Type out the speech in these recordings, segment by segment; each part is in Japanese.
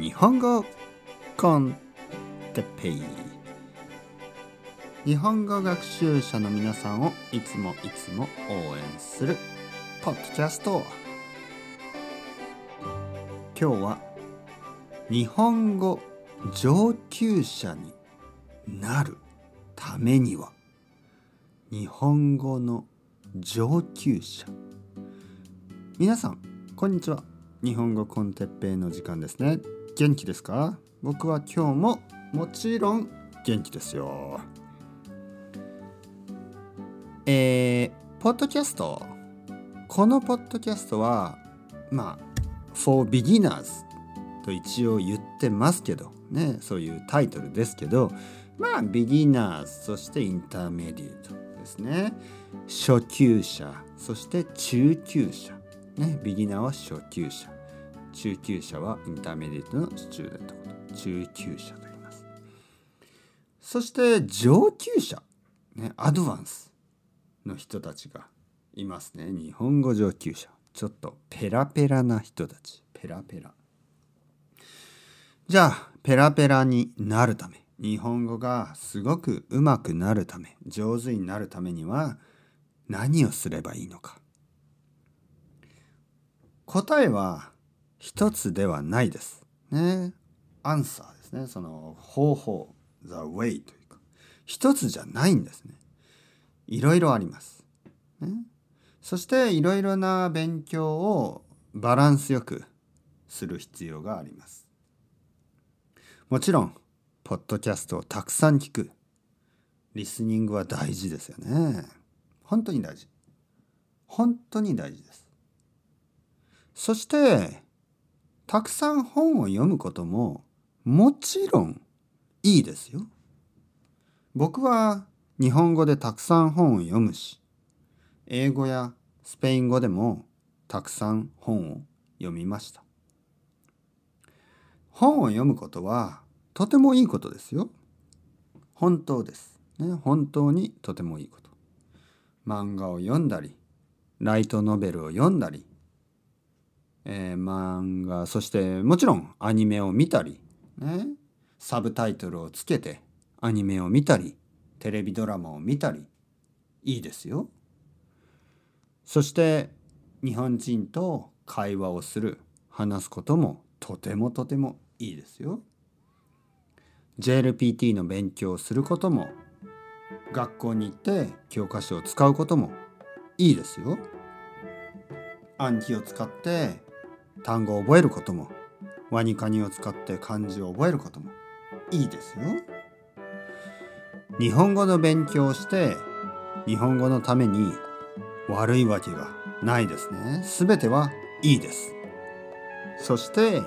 日本語コンテペイ。日本語学習者の皆さんをいつもいつも応援するポッドキャスト。今日は日本語上級者になるためには。日本語の上級者。皆さんこんにちは。日本語コンテッペイの時間ですね。元気ですか？僕は今日ももちろん元気ですよ。えー、ポッドキャスト。このポッドキャストはまあ for beginners と一応言ってますけどねそういうタイトルですけどまあ beginners そしてインターメディエートですね。初級者そして中級者。ねビギナーは初級者。中級者はインターメディエートのスチューデント中級者と言います。そして上級者。ねアドバンスの人たちがいますね。日本語上級者。ちょっとペラペラな人たち。ペラペラ。じゃあペラペラになるため。日本語がすごくうまくなるため上手になるためには何をすればいいのか。答えは一つではないです。ね。アンサーですね。その方法、the way というか、一つじゃないんですね。いろいろあります。ね、そしていろいろな勉強をバランスよくする必要があります。もちろん、ポッドキャストをたくさん聞く。リスニングは大事ですよね。本当に大事。本当に大事です。そしてたくさん本を読むことももちろんいいですよ。僕は日本語でたくさん本を読むし英語やスペイン語でもたくさん本を読みました。本を読むことはとてもいいことですよ。本当です。ね、本当にとてもいいこと。漫画を読んだりライトノベルを読んだりえー、漫画そしてもちろんアニメを見たり、ね、サブタイトルをつけてアニメを見たりテレビドラマを見たりいいですよ。そして日本人と会話をする話すこともとてもとてもいいですよ。JLPT の勉強をすることも学校に行って教科書を使うこともいいですよ。暗記を使って単語を覚えることもワニカニを使って漢字を覚えることもいいですよ。日本語の勉強をして日本語のために悪いわけがないですね。すべてはいいです。そして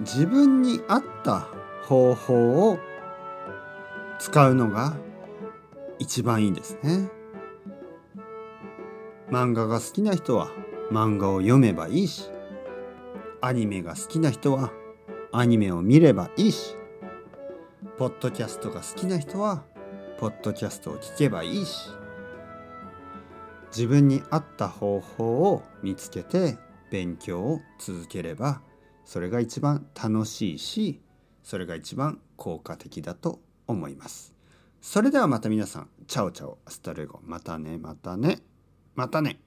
自分に合った方法を使うのが一番いいですね。漫画が好きな人は漫画を読めばいいしアニメが好きな人はアニメを見ればいいしポッドキャストが好きな人はポッドキャストを聞けばいいし自分に合った方法を見つけて勉強を続ければそれが一番楽しいしそれが一番効果的だと思います。それではまた皆さん chao chao hasta luego またねまたねまたね